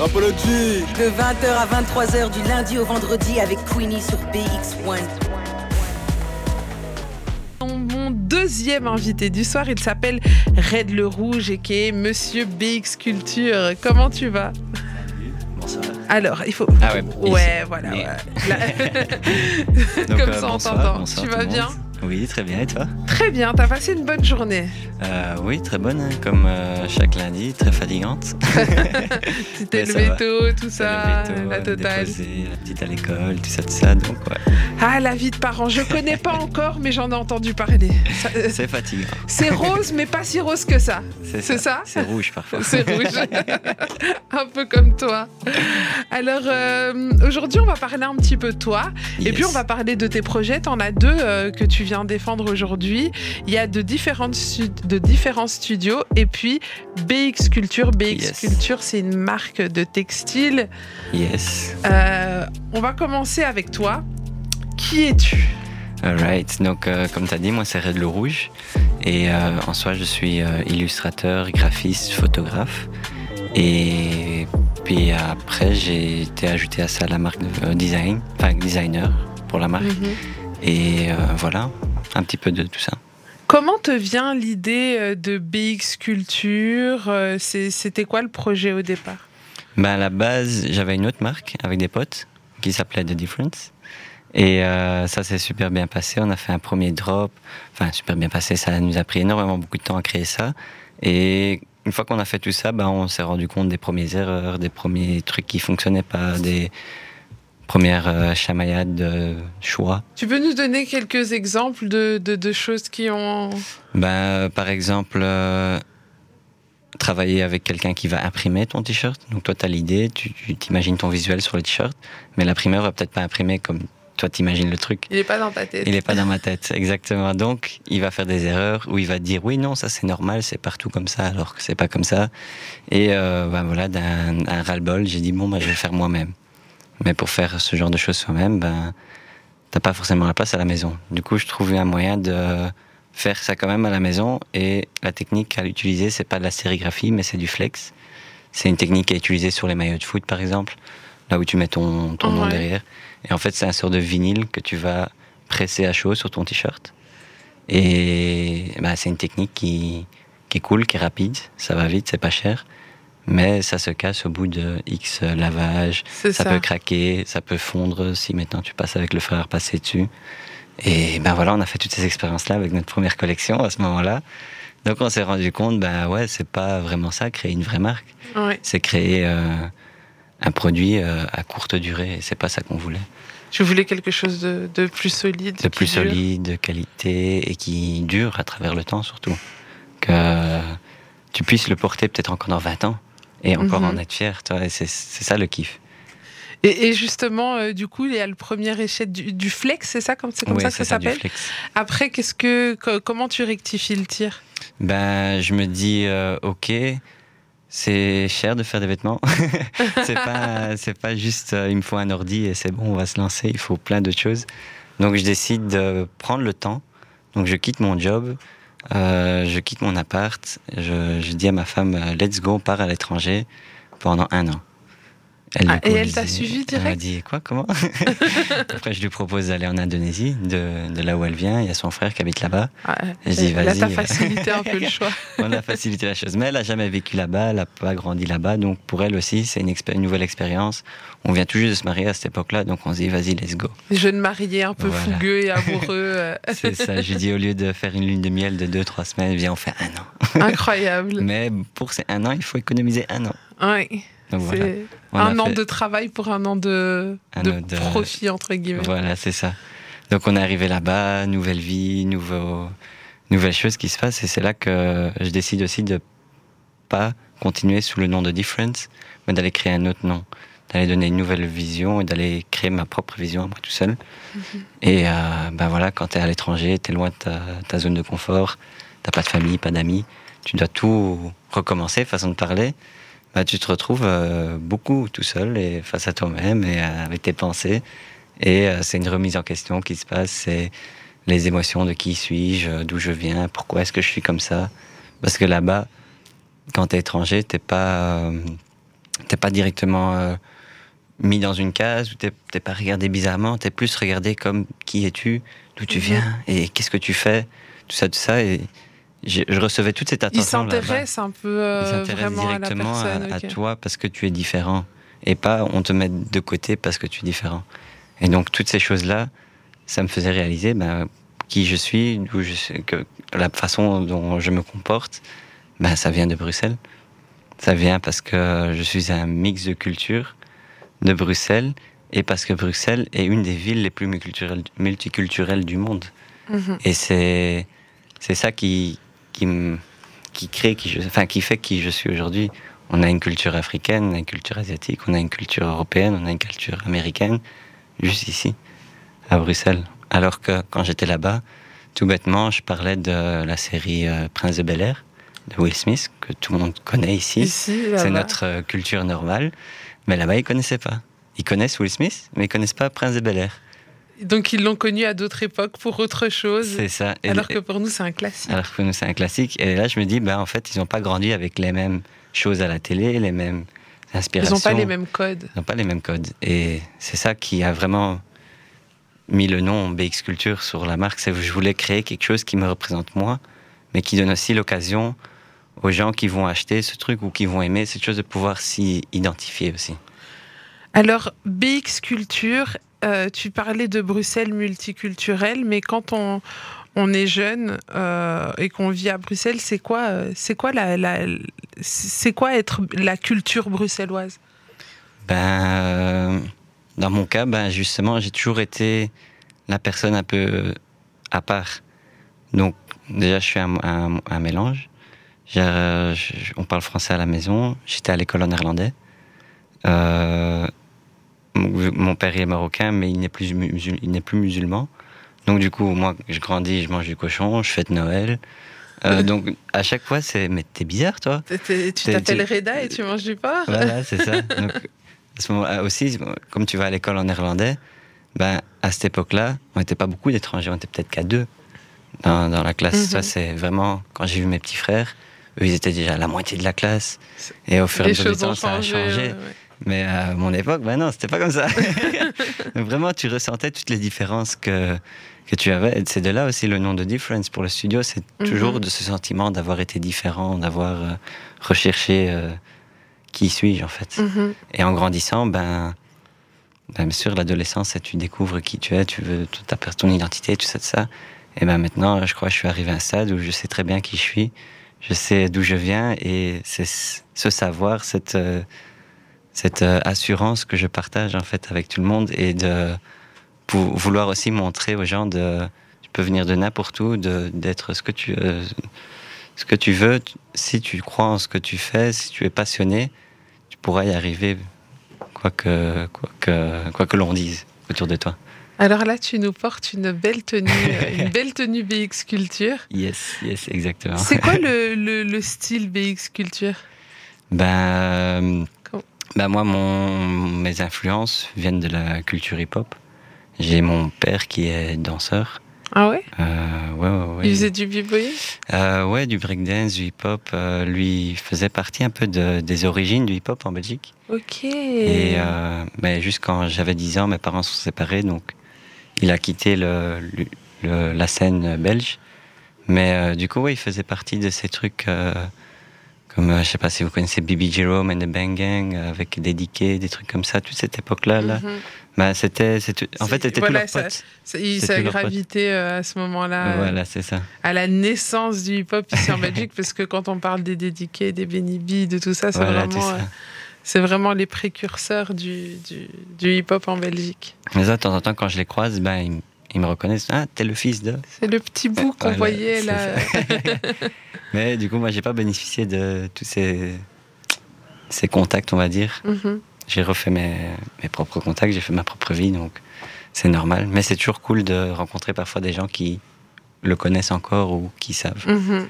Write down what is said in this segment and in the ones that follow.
De 20h à 23h du lundi au vendredi avec Queenie sur BX1. Mon deuxième invité du soir, il s'appelle Red le Rouge et qui est Monsieur BX Culture. Comment tu vas? Bon, ça va. Alors, il faut. Ah ouais, Ouais, voilà. Ouais. Là- Donc, Comme euh, ça, on bonsoir, t'entend. bonsoir Tu vas bien monde. Oui, très bien. Et toi Très bien, t'as passé une bonne journée. Euh, Oui, très bonne, hein, comme euh, chaque lundi, très fatigante. Tu t'es levé tôt, tout ça, la euh, totale. déposer la petite à l'école, tout ça, tout ça. Donc, ouais, Ah, la vie de parent, je connais pas encore, mais j'en ai entendu parler. Euh, c'est fatigant. C'est rose, mais pas si rose que ça. C'est ça C'est rouge parfois. C'est rouge. un peu comme toi. Alors, aujourd'hui, on va parler un petit peu de toi. Et puis, on va parler de tes projets. Tu en as deux que tu viens défendre aujourd'hui. Il y a de, différentes de différents studios. Et puis, BX Culture. BX Yes. Culture, c'est une marque de textile. Yes. Euh, on va commencer avec toi. Qui es-tu? Alright. Donc, euh, comme tu as dit, moi, c'est Red le Rouge. Et euh, en soi, je suis illustrateur, graphiste, photographe. Et puis après, j'ai été ajouté à ça la marque de design, enfin designer pour la marque. Mhm. Et euh, voilà, un petit peu de tout ça. Comment te vient l'idée euh, de BX Culture Euh, C'était quoi le projet au départ? Ben, à la base, j'avais une autre marque avec des potes qui s'appelait The Difference. Et euh, ça s'est super bien passé. On a fait un premier drop. Enfin, super bien passé. Ça nous a pris énormément beaucoup de temps à créer ça. Et une fois qu'on a fait tout ça, ben, on s'est rendu compte des premières erreurs, des premiers trucs qui fonctionnaient pas, des premières euh, chamaillades de choix. Tu peux nous donner quelques exemples de, de- de choses qui ont... Ben, par exemple, euh, travailler avec quelqu'un qui va imprimer ton t-shirt. Donc toi, tu as l'idée, tu t'imagines ton visuel sur le t-shirt, mais l'imprimeur va peut-être pas imprimer comme toi t'imagines le truc. Il n'est pas dans ta tête. Il n'est pas dans ma tête, exactement. Donc, il va faire des erreurs où il va dire oui, non, ça c'est normal, c'est partout comme ça, alors que c'est pas comme ça. Et euh, ben voilà, d'un un ras-le-bol, j'ai dit bon, ben, je vais le faire moi-même. Mais pour faire ce genre de choses soi-même, ben, t'as pas forcément la place à la maison. Du coup, je trouvais un moyen de faire ça quand même à la maison. Et la technique à utiliser, c'est pas de la sérigraphie, mais c'est du flex. C'est une technique à utiliser sur les maillots de foot, par exemple, là où tu mets ton, ton nom Ouais. derrière. Et en fait, c'est un sort de vinyle que tu vas presser à chaud sur ton t-shirt. Et bah, c'est une technique qui, qui est cool, qui est rapide, ça va vite, c'est pas cher. Mais ça se casse au bout de X lavages, ça, ça. peut craquer, ça peut fondre si maintenant tu passes avec le fer à repasser dessus. Et ben voilà, on a fait toutes ces expériences-là avec notre première collection à ce moment-là. Donc on s'est rendu compte, ben ouais, c'est pas vraiment ça, créer une vraie marque. Ouais. C'est créer euh, un produit euh, à courte durée. Et c'est pas ça qu'on voulait. Tu voulais quelque chose de, de plus solide. De plus dure. solide, de qualité et qui dure à travers le temps surtout. Que tu puisses le porter peut-être encore dans 20 ans et encore Mhm. en être fier. C'est ça le kiff. Et, et justement, euh, du coup, il y a le premier échec du, du flex, c'est ça comme comme Oui, ça que ça du s'appelle flex. Après, qu'est-ce que co- comment tu rectifies le tir? Ben, je me dis, euh, ok, c'est cher de faire des vêtements. c'est pas, c'est pas juste, euh, il me faut un ordi et c'est bon, on va se lancer. Il faut plein d'autres choses. Donc, je décide de prendre le temps. Donc, je quitte mon job, euh, je quitte mon appart. Je, je dis à ma femme, euh, let's go, on part à l'étranger pendant un an. Elle, Ah, et elle t'a dit- suivi Elle m'a direct dit, quoi, comment Après, je lui propose d'aller en Indonésie, de, de là où elle vient. Il y a son frère qui habite là-bas. Ouais. Je dis, Là, vas-y. t'as facilité un peu le choix. On a facilité la chose. Mais elle n'a jamais vécu là-bas, elle n'a pas grandi là-bas. Donc pour elle aussi, c'est une, nouvelle expérience. On vient tout juste de se marier à cette époque-là, donc on se dit, vas-y, let's go. Jeune marié un peu Voilà. fougueux et amoureux. euh, C'est ça. Je lui dis, au lieu de faire une lune de miel de 2-3 semaines, viens, on fait un an. Incroyable. Mais pour ces un an, il faut économiser un an. Ouais. Donc voilà. Un an fait- de travail pour un an de, Un de an de- profit, entre guillemets. Voilà, c'est ça. Donc on est arrivé là-bas, nouvelle vie, nouveau, nouvelles choses qui se passent. Et c'est là que je décide aussi de pas continuer sous le nom de Difference, mais d'aller créer un autre nom, d'aller donner une nouvelle vision et d'aller créer ma propre vision à moi tout seul. Et euh, ben voilà, quand tu es à l'étranger, tu es loin de ta, ta zone de confort, t'as pas de famille, pas d'amis, tu dois tout recommencer, façon de parler. Bah, tu te retrouves euh, beaucoup tout seul et face à toi-même et euh, avec tes pensées. Et euh, c'est une remise en question qui se passe. C'est les émotions de qui suis-je, d'où je viens, pourquoi est-ce que je suis comme ça. Parce que là-bas, quand tu es étranger, t'es pas, t'es pas directement mis dans une case, ou t'es t'es pas regardé bizarrement, t'es plus regardé comme qui es-tu, d'où tu Mhm. viens, et qu'est-ce que tu fais, tout ça, tout ça. Et je, je recevais toute cette attention là-bas. s'intéresse un peu euh, s'intéresse vraiment à la directement à, personne. à toi parce que tu es différent. Et pas on te met de côté parce que tu es différent. Et donc toutes ces choses-là, ça me faisait réaliser ben, qui je suis, je suis, que la façon dont je me comporte, ben, ça vient de Bruxelles. Ça vient parce que je suis un mix de culture de Bruxelles et parce que Bruxelles est une des villes les plus multiculturelles, multiculturelles du monde. Mhm. Et c'est c'est ça qui qui me qui crée qui je enfin qui fait qui je suis aujourd'hui. On a une culture africaine, on a une culture asiatique, on a une culture européenne, on a une culture américaine juste ici à Bruxelles. Alors que quand j'étais là-bas, tout bêtement, je parlais de la série euh, Prince de Bel-Air de Will Smith que tout le monde connaît ici. Ici, C'est notre euh, culture normale, mais là-bas ils connaissaient pas. Ils connaissent Will Smith, mais ils connaissent pas Prince de Bel-Air. Donc ils l'ont connu à d'autres époques pour autre chose. C'est ça. Et- Alors que pour nous, c'est un classique. Alors que nous, c'est un classique. Et là, je me dis, ben, en fait, ils n'ont pas grandi avec les mêmes choses à la télé, les mêmes Ils inspirations. n'ont pas les mêmes codes. Ils n'ont pas les mêmes codes. Et c'est ça qui a vraiment mis le nom BX Culture sur la marque. C'est que je voulais créer quelque chose qui me représente moi, mais qui donne aussi l'occasion aux gens qui vont acheter ce truc ou qui vont aimer cette chose de pouvoir s'y identifier aussi. Alors, BX Culture, euh, tu parlais de Bruxelles multiculturelle, mais quand on, on est jeune euh, et qu'on vit à Bruxelles, c'est quoi, euh, c'est quoi la, c'est quoi être la culture bruxelloise? Ben, dans mon cas, ben, justement, j'ai toujours été la personne un peu à part. Donc, déjà, je suis un, mélange. On parle français à la maison. J'étais à l'école en néerlandais. Euh, mon père est marocain, mais il n'est plus, musul- il n'est plus musulman. Donc, du coup, moi, je grandis, je mange du cochon, je fête Noël. Euh, donc, à chaque fois, c'est Mais t'es bizarre, toi Tu t'appelles Reda et tu manges du porc voilà, c'est ça. Donc, à ce moment aussi, comme tu vas à l'école en néerlandais, ben, à cette époque-là, on n'était pas beaucoup d'étrangers, on était peut-être qu'à deux dans, dans la classe. Mhm. Ça, c'est vraiment, quand j'ai vu mes petits frères, eux, ils étaient déjà la moitié de la classe. Et au fur et à mesure du temps, ça a changé. ouais. Mais à mon époque, ben non, c'était pas comme ça. Vraiment, tu ressentais toutes les différences que, que tu avais. C'est de là aussi le nom de Difference pour le studio. C'est toujours Mhm. de ce sentiment d'avoir été différent, d'avoir euh, recherché euh, qui suis-je en fait. Mhm. Et en grandissant, ben, ben, bien sûr, l'adolescence, tu découvres qui tu es, tu veux ta per- ton identité, tout ça, tout ça. Et ben maintenant, je crois que je suis arrivé à un stade où je sais très bien qui je suis, je sais d'où je viens, et c'est ce ce savoir, cette, euh, cette euh, assurance que je partage en fait avec tout le monde, et de pour vouloir aussi montrer aux gens de tu peux venir de n'importe où, de- d'être ce que tu euh, ce que tu veux. Si tu crois en ce que tu fais, si tu es passionné, tu pourras y arriver, quoi que, quoi que, quoi que l'on dise autour de toi. Alors là, tu nous portes une belle tenue, une belle tenue BX Culture. Yes, yes, exactement. C'est quoi le, le- le style BX Culture? Ben, ben moi, mon, mes influences viennent de la culture hip-hop. J'ai mon père qui est danseur. Ah ouais? Euh, ouais, ouais, ouais. Il faisait du b-boying Euh, ouais, du breakdance, du hip-hop. Euh, lui faisait partie un peu de- des origines du hip-hop en Belgique. Ok. Et euh, mais juste quand j'avais 10 ans, mes parents sont séparés, donc il a quitté le, la scène belge. Mais du coup, ouais, il faisait partie de ces trucs comme, euh, je sais pas si vous connaissez Bibi Jerome and the Bang Gang, euh, avec des des trucs comme ça, toute cette époque-là. Là, Mhm. bah, c'était, en fait, c'était voilà, tous leurs ça- potes. Ça, tout leur gravité euh, à ce moment-là Voilà, c'est ça. à la naissance du hip-hop ici en Belgique, parce que quand on parle des dédiqués, des Benny B, de tout ça, c'est Voilà, tout vraiment, c'est vraiment les précurseurs du, du, du hip-hop en Belgique. Mais ça, de temps en temps, quand je les croise, ben, ils, me reconnaissent. Ah, t'es le fils de. C'est le petit bout qu'on Voilà, voyait là. Mais du coup, moi, j'ai pas bénéficié de tous ces, ces contacts, on va dire. Mhm. J'ai refait mes, mes propres contacts, j'ai fait ma propre vie, donc c'est normal. Mais c'est toujours cool de rencontrer parfois des gens qui le connaissent encore ou qui savent. Mhm.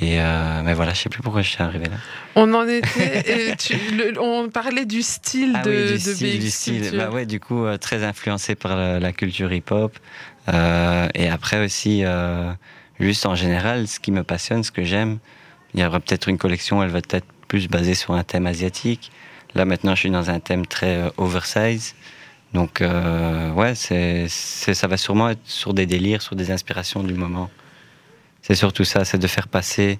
Et euh, mais voilà, je sais plus pourquoi je suis arrivé là. On en était. et tu- le- on parlait du style Ah de, oui, du de style, BX du style. Bah ouais, du coup, euh, très influencé par la, la culture hip-hop. Euh, et après aussi, juste en général, ce qui me passionne, ce que j'aime, il y aura peut-être une collection, elle va peut-être plus basée sur un thème asiatique. Là maintenant, je suis dans un thème très oversize. Donc ouais, c'est- ça va sûrement être sur des délires, sur des inspirations du moment. C'est surtout ça, c'est de faire passer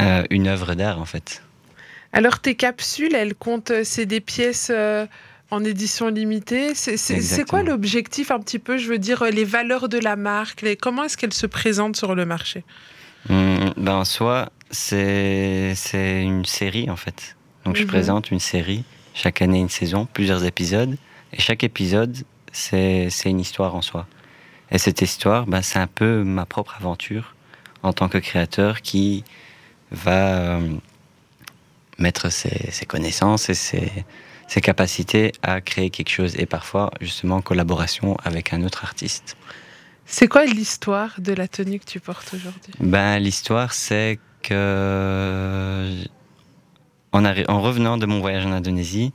euh, une œuvre d'art en fait. Alors tes capsules, elles comptent, euh, c'est des pièces euh, en édition limitée. C'est quoi l'objectif un petit peu, je veux dire, les valeurs de la marque, les- comment est-ce qu'elles se présentent sur le marché? Hum, ben, en soi, c'est, une série en fait. Donc je Mhm. présente une série, chaque année une saison, plusieurs épisodes. Et chaque épisode, c'est, c'est une histoire en soi. Et cette histoire, ben, c'est un peu ma propre aventure en tant que créateur qui va euh, mettre ses, ses connaissances et ses, ses capacités à créer quelque chose. Et parfois, justement, en collaboration avec un autre artiste. C'est quoi l'histoire de la tenue que tu portes aujourd'hui? Ben, l'histoire, c'est que en revenant de mon voyage en Indonésie,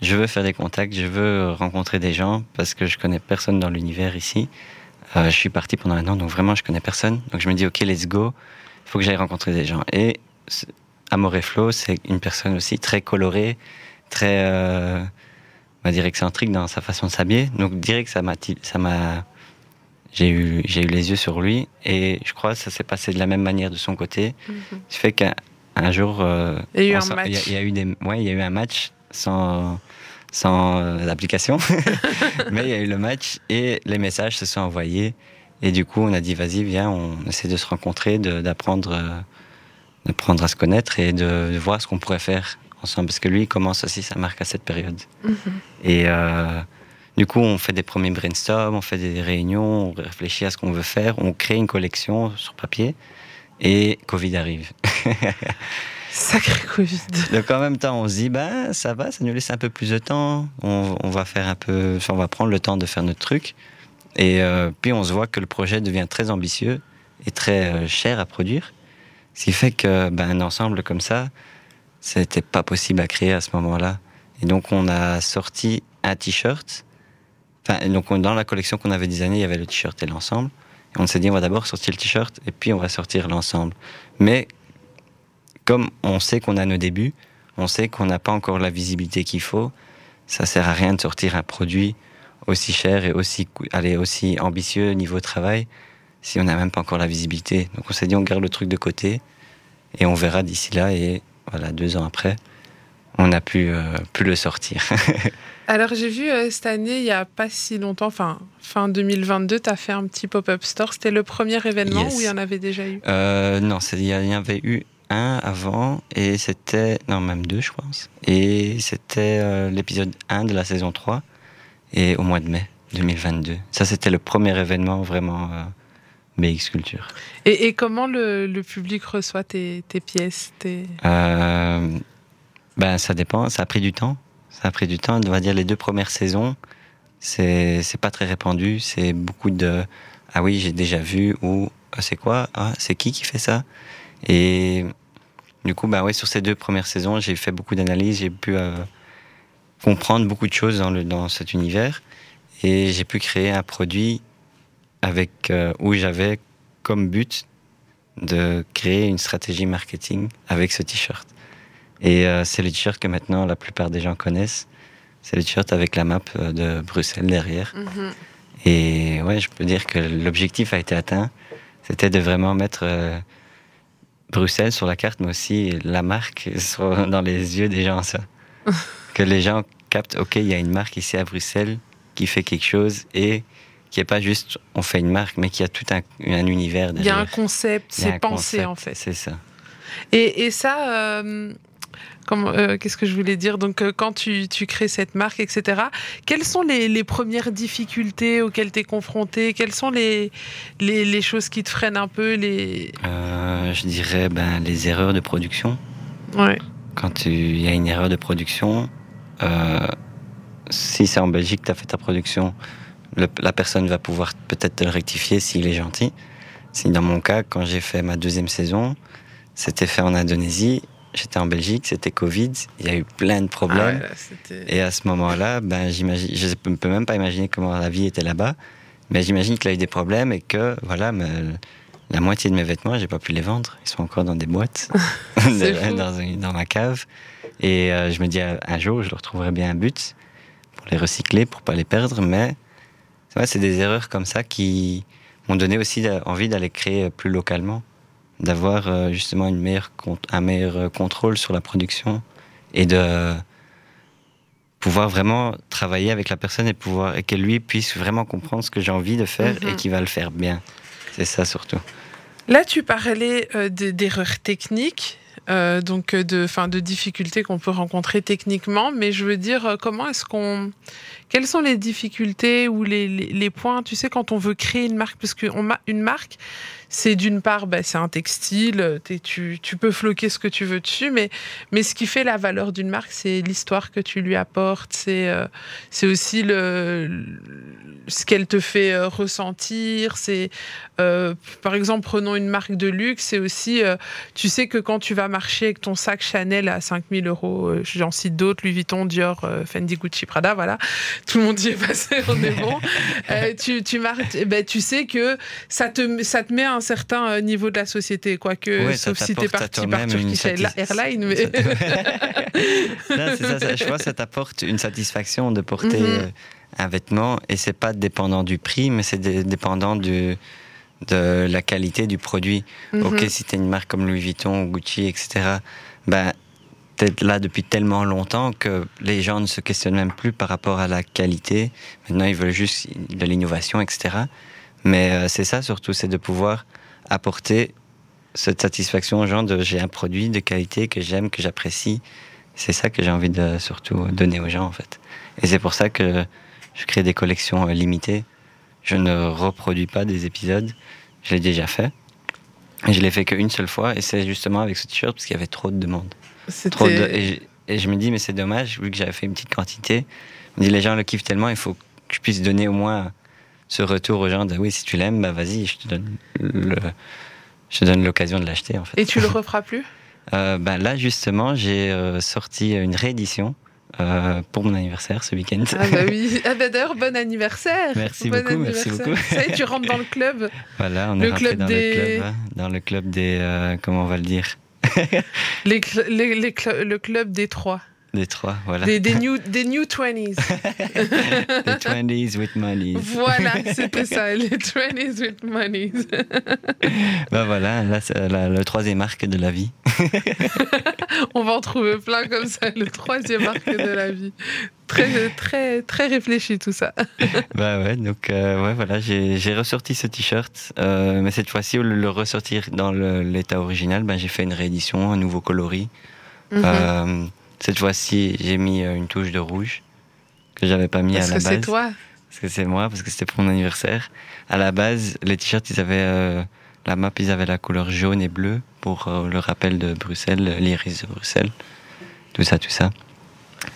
je veux faire des contacts, je veux rencontrer des gens parce que je connais personne dans l'univers ici. Euh, je suis parti pendant un an, donc vraiment je connais personne. Donc je me dis ok, let's go. Il faut que j'aille rencontrer des gens. Et ce- Amore Flo, c'est une personne aussi très colorée, très, euh, on va dire excentrique dans sa façon de s'habiller. Donc direct, ça m'a, ça m'a, j'ai eu, j'ai eu les yeux sur lui et je crois que ça s'est passé de la même manière de son côté. Ce fait qu'un un jour, euh, Il y a eu on un match. Il y, a- il y a eu des, ouais, il y a eu un match sans, sans euh, application, mais il y a eu le match et les messages se sont envoyés. Et du coup, on a dit vas-y, viens, on essaie de se rencontrer, d'apprendre, euh, d'apprendre à se connaître et de, de voir ce qu'on pourrait faire ensemble. Parce que lui, il commence aussi sa marque à cette période. Mhm. Et euh, du coup, on fait des premiers brainstorms, on fait des réunions, on réfléchit à ce qu'on veut faire, on crée une collection sur papier. Et Covid arrive. Sacré Covid. Donc en même temps, on se dit, ben ça va, ça nous laisse un peu plus de temps. On, va faire un peu, on va prendre le temps de faire notre truc. Et euh, puis on se voit que le projet devient très ambitieux et très euh, cher à produire. Ce qui fait que ben, un ensemble comme ça, c'était pas possible à créer à ce moment-là. Et donc on a sorti un t-shirt. Enfin, donc on- dans la collection qu'on avait designé, il y avait le t-shirt et l'ensemble. On s'est dit, on va d'abord sortir le t-shirt et puis on va sortir l'ensemble. Mais comme on sait qu'on a nos débuts, on sait qu'on n'a pas encore la visibilité qu'il faut, ça sert à rien de sortir un produit aussi cher et aussi, allez, aussi ambitieux niveau travail si on n'a même pas encore la visibilité. Donc on s'est dit on garde le truc de côté et on verra d'ici là et voilà deux ans après on a pu euh, pu le sortir. Alors j'ai vu euh, cette année, il y a pas si longtemps, enfin fin 2022, tu as fait un petit pop-up store. C'était le premier événement Yes. ou il y en avait déjà eu? Euh, non, il y en avait eu un avant et c'était non même deux je pense et c'était euh, l'épisode 1 de la saison 3 et au mois de mai 2022. Ça c'était le premier événement vraiment euh, BX Culture. et, et comment le, le public reçoit tes, tes pièces tes... Euh, ben ça dépend, ça a pris du temps. Ça a pris du temps, on va dire les deux premières saisons, c'est c'est pas très répandu, c'est beaucoup de ah oui, j'ai déjà vu ou ah, c'est quoi? Ah, c'est qui qui fait ça? Et du coup, bah ouais, sur ces deux premières saisons, j'ai fait beaucoup d'analyses, j'ai pu euh, comprendre beaucoup de choses dans, le, dans cet univers et j'ai pu créer un produit avec euh, où j'avais comme but de créer une stratégie marketing avec ce t-shirt. Et euh, c'est le t-shirt que maintenant la plupart des gens connaissent. C'est le t-shirt avec la map de Bruxelles derrière. Mhm. Et ouais, je peux dire que l'objectif a été atteint. C'était de vraiment mettre Bruxelles sur la carte, mais aussi la marque sur- dans les yeux des gens, ça. que les gens captent, ok, il y a une marque ici à Bruxelles qui fait quelque chose et qui est pas juste on fait une marque, mais qui a tout un, un univers Il y a derrière. un concept, c'est pensé concept, en fait. C'est ça. Et, et ça, euh, euh, qu'est-ce que je voulais dire? Donc, euh, quand tu, tu crées cette marque, etc., quelles sont les, les premières difficultés auxquelles tu es confronté Quelles sont les, les, les choses qui te freinent un peu les... Euh, je dirais ben, les erreurs de production. Ouais. Quand il y a une erreur de production, si c'est en Belgique, tu as fait ta production, le- la personne va pouvoir peut-être te le rectifier s'il est gentil. Si dans mon cas, quand j'ai fait ma deuxième saison, c'était fait en Indonésie, j'étais en Belgique, c'était Covid, il y a eu plein de Ah problèmes. ouais, là, c'était- Et à ce moment-là, ben, j'imagine, je ne peux même pas imaginer comment la vie était là-bas, mais j'imagine qu'il a eu des problèmes et que voilà, la moitié de mes vêtements, j'ai pas pu les vendre. Ils sont encore dans des boîtes, dans, dans ma cave. Et euh, je me dis, un jour, je leur trouverai bien un but pour les recycler, pour pas les perdre. Mais c'est des erreurs comme ça qui m'ont donné aussi envie d'aller créer plus localement, d'avoir euh, justement une meilleure, un meilleur contrôle sur la production et de pouvoir vraiment travailler avec la personne et pouvoir et que lui puisse vraiment comprendre ce que j'ai envie de faire et mhm. qu'il va le faire bien. C'est ça surtout. Là, tu parlais euh, d'erreurs techniques. Euh, donc de, fin, de difficultés qu'on peut rencontrer techniquement, mais je veux dire, euh, comment est-ce qu'on, quelles sont les difficultés ou les, les, points, tu sais, quand on veut créer une marque, parce qu'une marque, c'est d'une part, bah, c'est un textile, tu, tu, peux floquer ce que tu veux dessus, mais, mais ce qui fait la valeur d'une marque, c'est l'histoire que tu lui apportes, c'est euh, c'est aussi le, ce qu'elle te fait euh, ressentir. C'est, euh, par exemple, prenons une marque de luxe, c'est aussi, tu sais que quand tu vas marcher avec ton sac Chanel à 5000 euros, j'en cite d'autres, Louis Vuitton, Dior, Fendi, Gucci, Prada, voilà, tout le monde y est passé, on est bon. tu, tu, marches, eh ben, tu sais que ça te, ça te met un certain euh, niveau de la société, quoique, sauf si tu es parti par Turkish Airlines. Mais... ça, ça, je vois, ça t'apporte une satisfaction de porter mhm. euh, un vêtement et c'est pas dépendant du prix, mais c'est dépendant du, de la qualité du produit. Mhm. Ok, si tu es une marque comme Louis Vuitton ou Gucci, etc., ben, tu es là depuis tellement longtemps que les gens ne se questionnent même plus par rapport à la qualité. Maintenant, ils veulent juste de l'innovation, etc. Mais euh, c'est ça surtout, c'est de pouvoir apporter cette satisfaction aux gens de j'ai un produit de qualité que j'aime, que j'apprécie. C'est ça que j'ai envie de surtout donner aux gens en fait. Et c'est pour ça que je crée des collections euh, limitées. Je ne reproduis pas des épisodes. Je l'ai déjà fait. Et je l'ai fait qu'une seule fois. Et c'est justement avec ce t-shirt parce qu'il y avait trop de demandes. Trop de... et, je, me dis, mais c'est dommage, vu que j'avais fait une petite quantité. Je me dis, les gens le kiffent tellement, il faut que je puisse donner au moins ce retour aux gens de oui, si tu l'aimes, bah vas-y, je te donne le, je donne l'occasion de l'acheter en fait. Et tu le referas plus? Euh, bah, Là justement, j'ai euh, sorti une réédition. Euh, pour mon anniversaire ce week-end. Ah bah oui, ah bah d'ailleurs bon anniversaire. Merci beaucoup, merci beaucoup. Ça y est, tu rentres dans le club. Voilà, on est rentré dans le club, hein, dans le club des, euh, comment on va le dire? Les, les, les le club des trois. Des trois, voilà. Des, des, new, des new 20s. des 20s with money. Voilà, c'était ça, les 20s with money. ben voilà, là, c'est le troisième arc de la vie. On va en trouver plein comme ça, le troisième arc de la vie. Très, très, très réfléchi tout ça. bah ouais, donc euh, ouais, voilà, j'ai ressorti ce t-shirt, euh, mais cette fois-ci, au lieu de le ressortir dans l'état original, ben, j'ai fait une réédition, un nouveau coloris. Mm euh, cette fois-ci, j'ai mis euh, une touche de rouge que j'avais pas mis à la base. Parce que c'est toi. Parce que c'est moi, parce que c'était pour mon anniversaire. À la base, les t-shirts, ils avaient euh, la map, ils avaient la couleur jaune et bleue pour euh, le rappel de Bruxelles, l'iris de Bruxelles, tout ça, tout ça.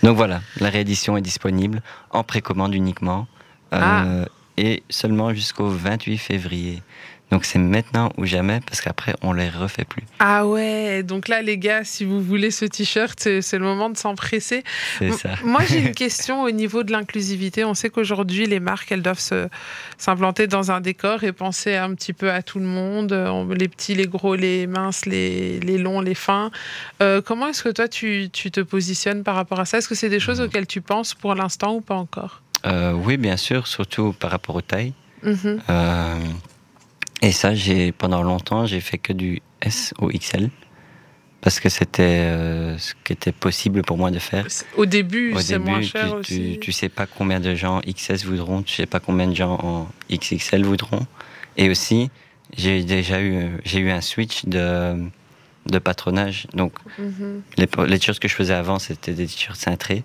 Donc voilà, la réédition est disponible en précommande uniquement ah. et seulement jusqu'au 28 février. Donc c'est maintenant ou jamais parce qu'après on les refait plus. Ah ouais, donc là les gars, si vous voulez ce t-shirt, c'est le moment de s'empresser. Moi j'ai une question au niveau de l'inclusivité. On sait qu'aujourd'hui les marques elles doivent s'implanter dans un décor et penser un petit peu à tout le monde, les petits, les gros, les minces, les, les longs, les fins. Euh, comment est-ce que toi tu, tu, te positionnes par rapport à ça? Est-ce que c'est des choses mmh. auxquelles tu penses pour l'instant ou pas encore? Euh, Oui bien sûr, surtout par rapport aux tailles. Mmh. Euh, et ça, j'ai pendant longtemps, j'ai fait que du S ou XL parce que c'était euh, ce qui était possible pour moi de faire. Au début, c'est moins cher tu, aussi. Tu, tu, sais pas combien de gens XS voudront, tu sais pas combien de gens en XXL voudront. Et aussi, j'ai déjà eu, j'ai eu un switch de, de patronage. Donc, mhm. les, les t-shirts que je faisais avant, c'était des t-shirts cintrés,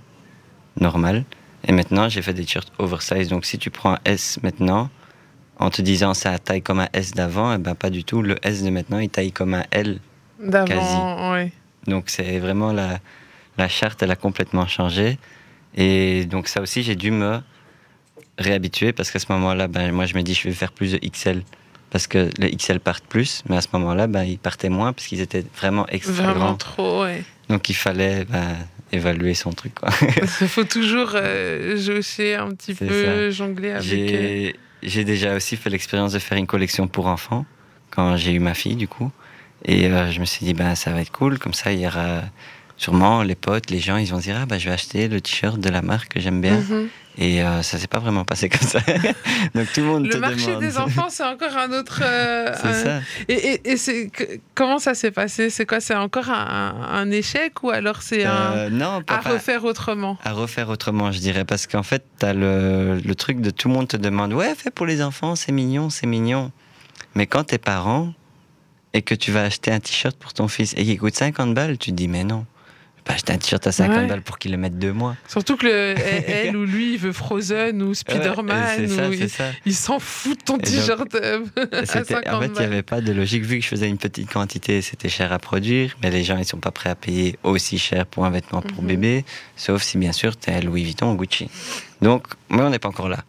normal. Et maintenant, j'ai fait des t-shirts oversize. Donc, si tu prends un S maintenant, en te disant ça taille comme un S d'avant, et eh ben pas du tout. Le S de maintenant, il taille comme un L d'avant. Oui. Donc c'est vraiment la, la charte, elle a complètement changé. Et donc ça aussi, j'ai dû me réhabituer parce qu'à ce moment-là, ben, moi je me dis je vais faire plus de XL parce que les XL partent plus, mais à ce moment-là, ben, ils partaient moins parce qu'ils étaient vraiment extra Vraiment trop, oui. Donc il fallait ben, évaluer son truc. Il faut toujours euh, jauger un petit peu, jongler avec. J'ai déjà aussi fait l'expérience de faire une collection pour enfants quand j'ai eu ma fille, du coup. Et euh, je me suis dit, ben, ça va être cool, comme ça, il y aura sûrement les potes, les gens, ils vont dire ah bah je vais acheter le t-shirt de la marque que j'aime bien. Mhm. Et euh, ça s'est pas vraiment passé comme ça. Donc tout le monde te marché demande. des enfants, c'est encore un autre. euh, C'est un- ça. Et, et- et c'est que- comment ça s'est passé? C'est quoi? C'est encore un, un échec ou alors c'est un Euh, non, pas, à refaire autrement? à refaire autrement, je dirais, parce qu'en fait, t'as le, le truc de tout le monde te demande ouais, fais pour les enfants, c'est mignon, c'est mignon. Mais quand t'es parent et que tu vas acheter un t-shirt pour ton fils et qu'il coûte 50 balles, tu te dis mais non. Je acheter un t-shirt à 50 Ouais. balles pour qu'il le mette deux mois. Surtout que le- elle, ou lui il veut Frozen ou Spider-Man Ouais, il, s'en fout de ton t-shirt euh, à C'était- 50 en fait, il n'y avait pas de logique. Vu que je faisais une petite quantité, c'était cher à produire, mais les gens, ils sont pas prêts à payer aussi cher pour un vêtement pour Mhm. bébé, sauf si, bien sûr, tu es à Louis Vuitton ou Gucci. Donc, mais on n'est pas encore là.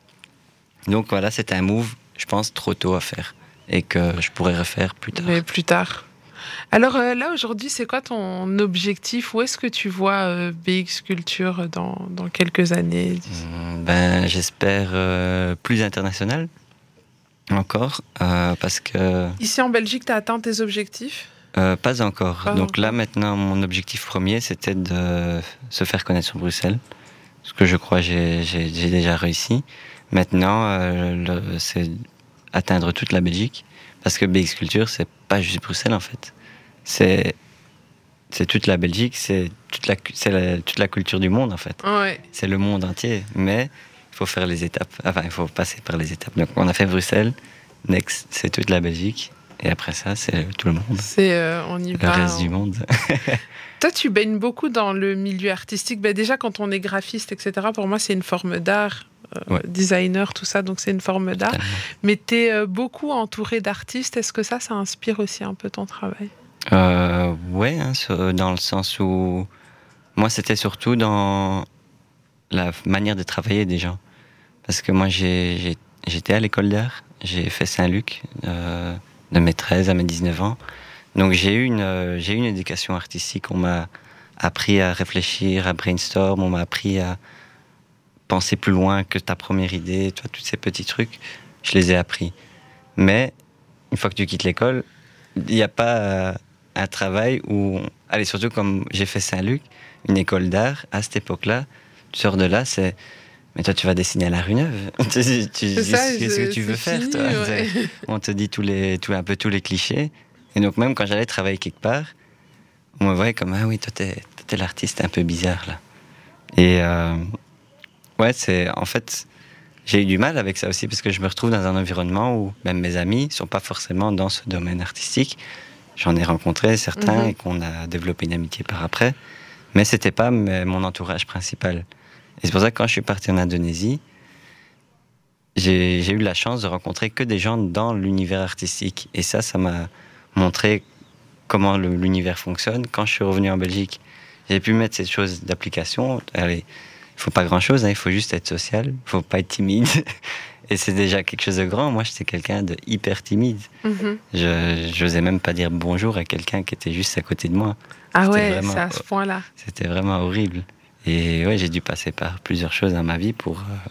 Donc voilà, c'était un move, je pense, trop tôt à faire et que je pourrais refaire plus tard. Mais plus tard. Alors euh, là aujourd'hui, c'est quoi ton objectif? Où est-ce que tu vois euh, BX Culture dans, dans quelques années? Hum, Ben, j'espère euh, plus international encore, euh, parce que Ici en Belgique, tu as atteint tes objectifs? Euh, pas encore. Pas Donc encore. là, maintenant, mon objectif premier, c'était de se faire connaître sur Bruxelles. Ce que je crois j'ai déjà réussi. Maintenant, c'est atteindre toute la Belgique. Parce que BX Culture, c'est pas juste Bruxelles, en fait. C'est c'est toute la Belgique, c'est toute la, toute la culture du monde, en fait. Ouais. C'est le monde entier. Mais il faut faire les étapes. Enfin, il faut passer par les étapes. Donc, on a fait Bruxelles. Next, c'est toute la Belgique. Et après ça, c'est tout le monde. C'est euh, on y Le va. reste on- du monde. Toi, tu baignes beaucoup dans le milieu artistique. Ben, déjà, quand on est graphiste, etc., pour moi, c'est une forme d'art. Euh, Ouais. Designer, tout ça, donc c'est une forme d'art. Mais tu es beaucoup entouré d'artistes. Est-ce que ça, ça inspire aussi un peu ton travail? Euh, ouais, hein, sur- dans le sens où moi c'était surtout dans la manière de travailler des gens. Parce que moi j'étais à l'école d'art, j'ai fait Saint-Luc euh, de mes 13 à mes 19 ans. Donc j'ai eu une, euh, j'ai une éducation artistique, on m'a appris à réfléchir, à brainstorm, on m'a appris à penser plus loin que ta première idée, toi, tous ces petits trucs, je les ai appris. Mais une fois que tu quittes l'école, il n'y a pas euh, un travail où. Allez, surtout comme j'ai fait Saint-Luc, une école d'art, à cette époque-là, tu sors de là, c'est. Mais toi, tu vas dessiner à la rue neuve. Qu'est-ce que tu veux faire, fini, toi ouais. On te dit tous les, tout, un peu tous les clichés. Et donc, même quand j'allais travailler quelque part, on me voyait comme Ah oui, toi, t'es t'es l'artiste un peu bizarre, là. Et. euh, ouais, c'est. En fait. J'ai eu du mal avec ça aussi parce que je me retrouve dans un environnement où même mes amis sont pas forcément dans ce domaine artistique. J'en ai rencontré certains Mhm. et qu'on a développé une amitié par après, mais c'était pas mon entourage principal. Et c'est pour ça que quand je suis parti en Indonésie, j'ai eu la chance de rencontrer que des gens dans l'univers artistique. Et ça, ça m'a montré comment l'univers fonctionne. Quand je suis revenu en Belgique, j'ai pu mettre cette chose d'application. Il faut pas grand chose, il faut juste être social, il faut pas être timide. Et c'est déjà quelque chose de grand. Moi, j'étais quelqu'un de hyper timide. Mhm. Je n'osais même pas dire bonjour à quelqu'un qui était juste à côté de moi. Ah ouais, c'est à ce point-là. C'était vraiment horrible. Et ouais, j'ai dû passer par plusieurs choses dans ma vie pour, euh,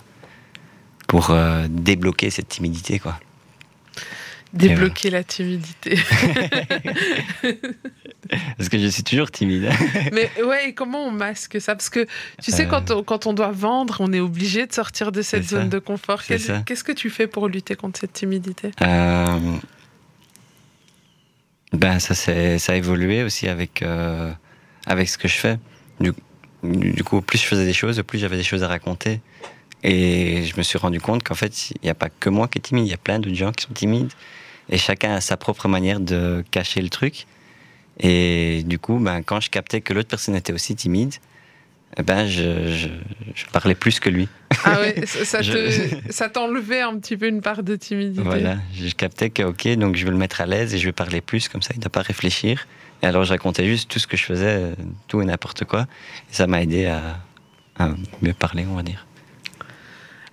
pour euh, débloquer cette timidité, quoi. Débloquer la timidité. Parce que je suis toujours timide. Mais ouais, et comment on masque ça? Parce que tu sais, Euh. quand, on, quand on doit vendre, on est obligé de sortir de cette zone de confort. Qu'est-ce que tu fais pour lutter contre cette timidité? Euh, ben, ça, ça a évolué aussi avec, euh, avec ce que je fais. Du, du coup, plus je faisais des choses, plus j'avais des choses à raconter. Et je me suis rendu compte qu'en fait, il n'y a pas que moi qui est timide, il y a plein d'autres gens qui sont timides. Et chacun a sa propre manière de cacher le truc. Et du coup, ben, quand je captais que l'autre personne était aussi timide, eh ben, je, je, je parlais plus que lui. Ah ouais, ça ça te- t'enlevait un petit peu une part de timidité. Voilà, je captais que, ok, donc je vais le mettre à l'aise et je vais parler plus, comme ça il ne doit pas réfléchir. Et alors je racontais juste tout ce que je faisais, tout et n'importe quoi. Et ça m'a aidé à, à mieux parler, on va dire.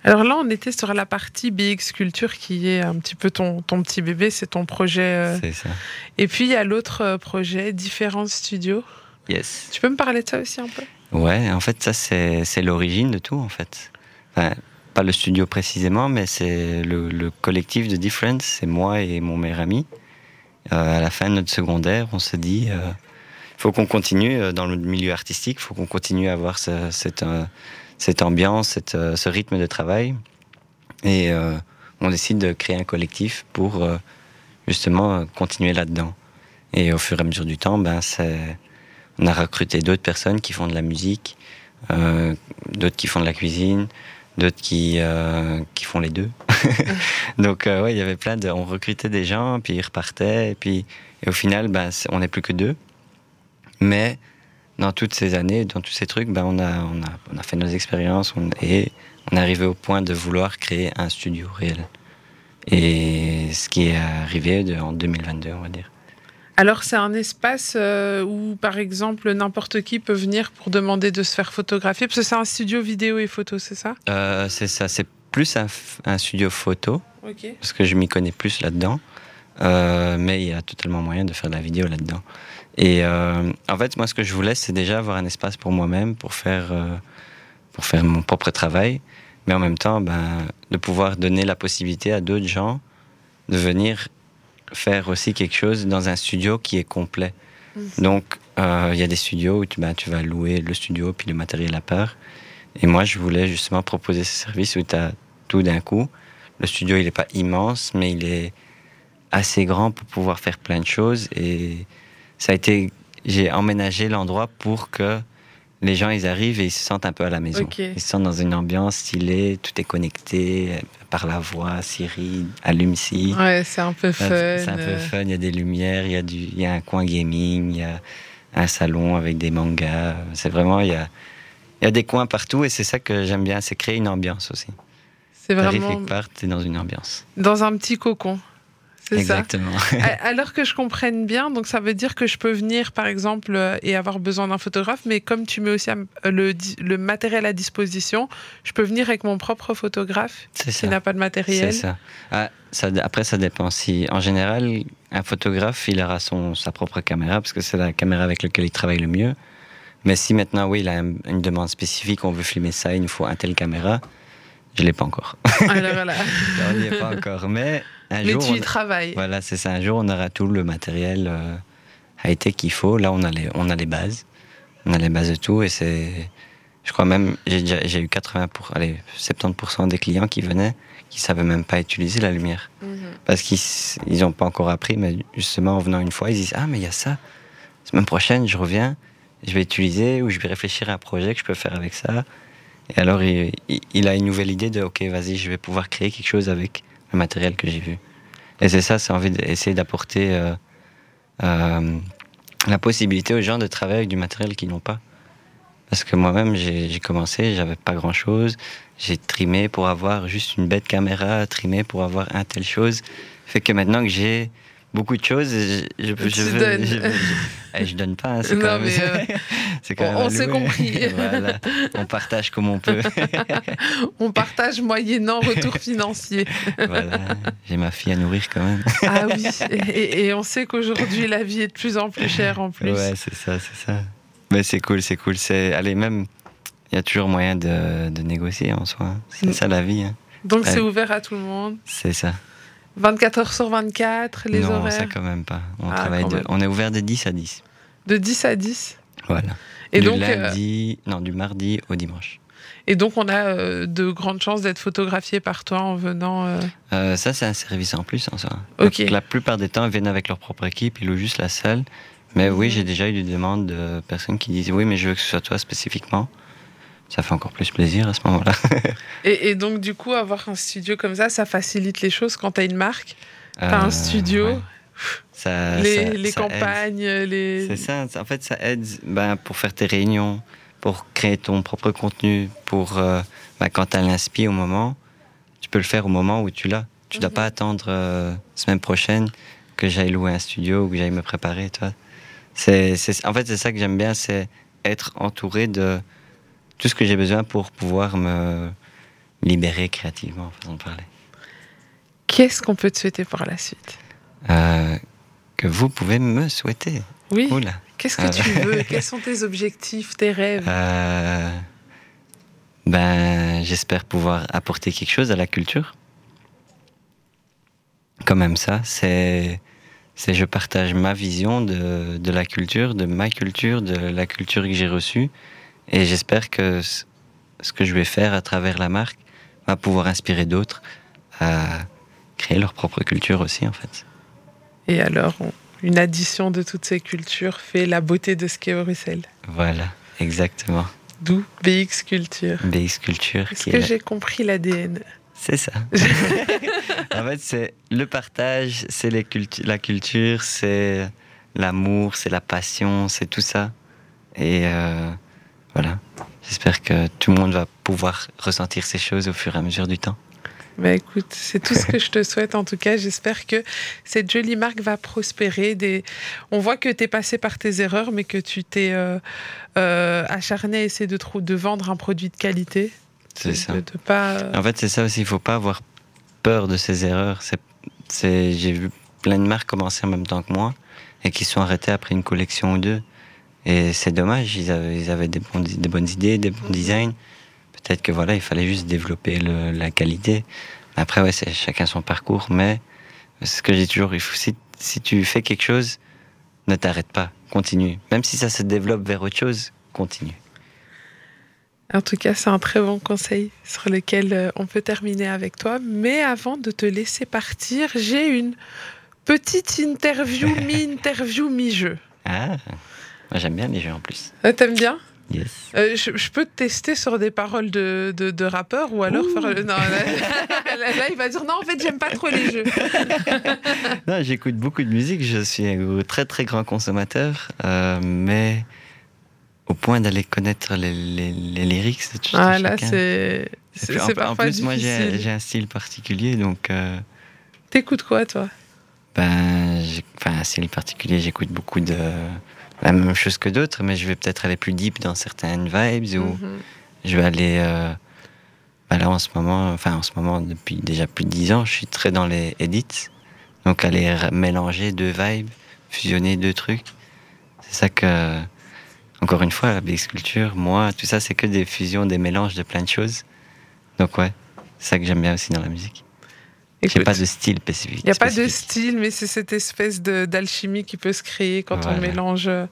Alors là, on était sur la partie BX Culture qui est un petit peu ton, ton petit bébé, c'est ton projet. euh. C'est ça. Et puis il y a l'autre euh, projet, Différents Studios. Yes. Tu peux me parler de ça aussi un peu? Ouais, en fait, ça, c'est l'origine de tout, en fait. Enfin, pas le studio précisément, mais c'est le, le collectif de Difference, c'est moi et mon meilleur ami. Euh, à la fin de notre secondaire, on s'est dit, euh, faut qu'on continue dans le milieu artistique, il faut qu'on continue à avoir cette, cette ambiance, cette, euh, ce rythme de travail. Et on décide de créer un collectif pour justement continuer là-dedans. Et au fur et à mesure du temps, ben, on a recruté d'autres personnes qui font de la musique, d'autres qui font de la cuisine, d'autres qui, qui font les deux. Donc, ouais, il y avait plein de. On recrutait des gens, puis ils repartaient, et puis et au final, ben, on n'est plus que deux. Mais dans toutes ces années, dans tous ces trucs, ben, on, a, on, a, on a fait nos expériences et on est arrivé au point de vouloir créer un studio réel. Et ce qui est arrivé en 2022, on va dire. Alors c'est un espace euh, où, par exemple, n'importe qui peut venir pour demander de se faire photographier, parce que c'est un studio vidéo et photo, c'est ça? Euh, C'est ça, c'est plus un, studio photo, parce que je m'y connais plus là-dedans. Euh, mais il y a totalement moyen de faire de la vidéo là-dedans. Et euh, en fait, moi, ce que je voulais, c'est déjà avoir un espace pour moi-même, pour faire, euh, pour faire mon propre travail, mais en même temps, ben, de pouvoir donner la possibilité à d'autres gens de venir faire aussi quelque chose dans un studio qui est complet. Mhm. Donc, il y a des studios où tu, ben, tu vas louer le studio puis le matériel à part. Et moi, je voulais justement proposer ce service où tu as tout d'un coup. Le studio, il n'est pas immense, mais il est assez grand pour pouvoir faire plein de choses. Et ça a été, j'ai emménagé l'endroit pour que les gens ils arrivent et ils se sentent un peu à la maison. Ils se sentent dans une ambiance stylée, tout est connecté par la voix, Siri, allume-ci. Ouais, c'est un peu fun. C'est un peu fun, il y a des lumières, il y a, du, il y a un coin gaming, il y a un salon avec des mangas. C'est vraiment, il y a, il y a des coins partout et c'est ça que j'aime bien, c'est créer une ambiance aussi. C'est vraiment. quelque part, tu es dans une ambiance. Dans un petit cocon. Exactement. Alors que je comprenne bien, donc ça veut dire que je peux venir, par exemple, euh, et avoir besoin d'un photographe, mais comme tu mets aussi euh, le, le, matériel à disposition, je peux venir avec mon propre photographe qui n'a pas de matériel. C'est ça. Ah, ça. Après, ça dépend. Si, en général, un photographe, il aura son, sa propre caméra, parce que c'est la caméra avec laquelle il travaille le mieux. Mais si maintenant, oui, il a une demande spécifique, on veut filmer ça, il nous faut un tel caméra, je ne l'ai pas encore. Alors voilà. je ne l'ai pas encore. Mais mais tu y travailles. Voilà, c'est ça. Un jour, on aura tout le matériel euh, high-tech qu'il faut. Là, on a, les, on a les bases. On a les bases de tout. Et c'est. Je crois même, j'ai eu 80 pour, allez, 70% des clients qui venaient qui savaient même pas utiliser la lumière. Mhm. Parce qu'ils n'ont pas encore appris, mais justement, en venant une fois, ils disent Ah, mais il y a ça. Semaine prochaine, je reviens, je vais utiliser ou je vais réfléchir à un projet que je peux faire avec ça. Et alors, il, il a une nouvelle idée de Ok, vas-y, je vais pouvoir créer quelque chose avec le matériel que j'ai vu. Et c'est ça, c'est envie d'essayer d'apporter euh, euh, la possibilité aux gens de travailler avec du matériel qu'ils n'ont pas. Parce que moi-même, j'ai commencé, j'avais pas grand-chose. J'ai trimé pour avoir juste une bête caméra, trimé pour avoir un telle chose. Fait que maintenant que j'ai beaucoup de choses. Je, je, je, donne. Eh, je, donne pas. Hein, c'est quand, même, euh, on, s'est compris. On partage comme on peut. on partage moyennant retour financier. voilà. J'ai ma fille à nourrir quand même. ah oui. Et, on sait qu'aujourd'hui la vie est de plus en plus chère en plus. Ouais, c'est ça, c'est ça. Mais c'est cool, c'est cool. C'est allez même. Il y a toujours moyen de, de négocier en soi. C'est mm. ça la vie. Hein. Donc c'est ouvert à tout le monde. C'est ça. 24 heures sur 24, les horaires Non, ça quand même pas. On, ah, travaille on est ouvert de 10 à 10. De 10 à 10 Voilà. Et du donc, euh, lundi, non, du mardi au dimanche. Et donc, on a euh, de grandes chances d'être photographié par toi en venant. Euh, ça, c'est un service en plus, en hein, ça. Ok. la plupart des temps, ils viennent avec leur propre équipe, ils louent juste la salle. Mais oui, mhm. j'ai déjà eu des demandes de personnes qui disent oui, mais je veux que ce soit toi spécifiquement ça fait encore plus plaisir à ce moment-là. et, donc, du coup, avoir un studio comme ça, ça facilite les choses quand tu as une marque, tu as un euh, studio. Ça, les, les campagnes, les. C'est ça, en fait, ça aide ben, pour faire tes réunions, pour créer ton propre contenu, pour euh, ben, quand tu as l'inspi au moment, tu peux le faire au moment où tu l'as. Tu ne dois mhm. pas attendre euh, semaine prochaine que j'aille louer un studio ou que j'aille me préparer. Toi. C'est, en fait, c'est ça que j'aime bien, c'est être entouré de tout ce que j'ai besoin pour pouvoir me libérer créativement, façon de parler. Qu'est-ce qu'on peut te souhaiter pour la suite? Euh, Que vous pouvez me souhaiter. Oui. Qu'est-ce que tu euh. veux? Quels sont tes objectifs, tes rêves? Euh, Ben, j'espère pouvoir apporter quelque chose à la culture. Quand même ça, c'est c'est je partage ma vision de, de, la culture, de ma culture, de la culture que j'ai reçue. Et j'espère que ce que je vais faire à travers la marque va pouvoir inspirer d'autres à créer leur propre culture aussi, en fait. Et alors, une addition de toutes ces cultures fait la beauté de ce qu'est Bruxelles. Voilà, exactement. D'où BX Culture. BX Culture. Est-ce que j'ai compris l'ADN C'est ça. en fait, c'est le partage, c'est la culture, c'est l'amour, c'est la passion, c'est tout ça. Et euh, voilà. J'espère que tout le monde va pouvoir ressentir ces choses au fur et à mesure du temps. Bah écoute, c'est tout ce que je te souhaite en tout cas. J'espère que cette jolie marque va prospérer. Des... On voit que tu es passé par tes erreurs, mais que tu t'es euh, euh, acharné à essayer de, de vendre un produit de qualité. C'est ça. pas... Euh, en fait, c'est ça aussi. Il ne faut pas avoir peur de ses erreurs. J'ai vu plein de marques commencer en même temps que moi et qui sont arrêtées après une collection ou deux. Et c'est dommage. Ils avaient, ils avaient des, des bonnes idées, des bons designs peut-être que voilà, il fallait juste développer la qualité. Après, ouais, c'est chacun son parcours, mais ce que j'ai toujours, il faut, si, si tu fais quelque chose, ne t'arrête pas, continue. Même si ça se développe vers autre chose, continue. En tout cas, c'est un très bon conseil sur lequel euh, on peut terminer avec toi. Mais avant de te laisser partir, j'ai une petite interview, mi-interview, mi-jeu. Ah, moi j'aime bien les jeux en plus. Euh, t'aimes bien euh, je, peux te tester sur des paroles de, de, rappeurs ou alors faire. Non, là, il va dire non, en fait, j'aime pas trop les jeux. non, j'écoute beaucoup de musique. Je suis un très très grand consommateur, euh, mais au point d'aller connaître les, les, les lyrics, Ah là, c'est. En, plus, moi, j'ai un style particulier, donc. Euh, T'écoutes quoi, toi? Ben, un style particulier. J'écoute beaucoup de la même chose que d'autres, mais je vais peut-être aller plus deep dans certaines vibes ou mhm. je vais aller. Euh, bah là, en ce moment, enfin, en ce moment, depuis déjà plus de 10 ans, je suis très dans les edits. Donc, aller mélanger deux vibes, fusionner deux trucs. C'est ça que, encore une fois, la big sculpture, moi, tout ça, c'est que des fusions, des mélanges de plein de choses. Donc, ouais, c'est ça que j'aime bien aussi dans la musique. Il n'y a pas de style spécifique. Il n'y a pas de style, mais c'est cette espèce d'alchimie qui peut se créer quand on mélange euh,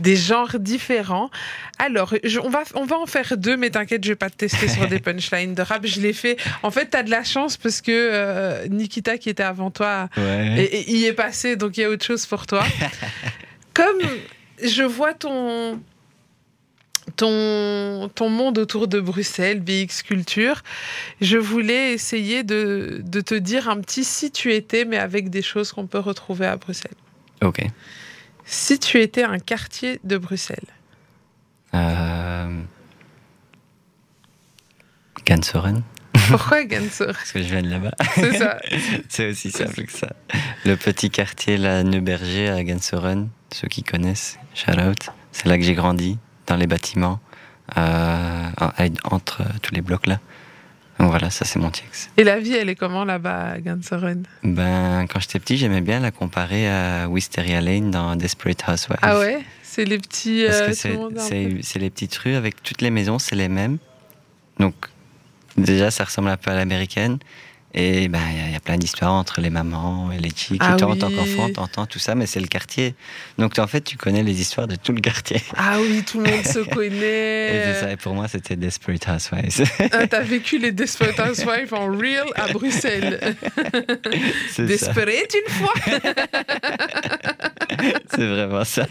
des genres différents. Alors, on, va, on va en faire deux, mais t'inquiète, je vais pas te tester sur des punchlines de rap. Je l'ai fait. En fait, tu as de la chance parce que euh, Nikita, qui était avant toi, y est passé, donc il y a autre chose pour toi. Comme je vois ton ton, ton monde autour de Bruxelles, BX Culture, je voulais essayer de, de, te dire un petit si tu étais, mais avec des choses qu'on peut retrouver à Bruxelles. Ok. Si tu étais un quartier de Bruxelles. Euh... Gansoren. Pourquoi Gansoren Parce que je viens de là-bas. C'est ça. C'est aussi simple que ça. Le petit quartier, la Neuberger à Gansoren, ceux qui connaissent, shout out. C'est là que j'ai grandi dans les bâtiments, euh, entre tous les blocs là. Donc voilà, ça c'est mon TX. Et la vie, elle est comment là-bas à Gansoren Ben, quand j'étais petit, j'aimais bien la comparer à Wisteria Lane dans Desperate Housewives. Ah ouais? C'est les petits. Parce que euh, c'est les petites rues avec toutes les maisons, c'est les mêmes. Donc déjà, ça ressemble un peu à l'américaine. Et ben, il y, a plein d'histoires entre les mamans et les chicks. Ah en tant qu'enfant, t'entends tout ça, mais c'est le quartier. Donc, en fait, tu connais les histoires de tout le quartier. Ah oui, tout le monde se connaît. Et, ça, et pour moi, c'était Desperate Housewives. Ah, T'as vécu les Desperate Housewives en real à Bruxelles. Desperate une fois. c'est vraiment ça.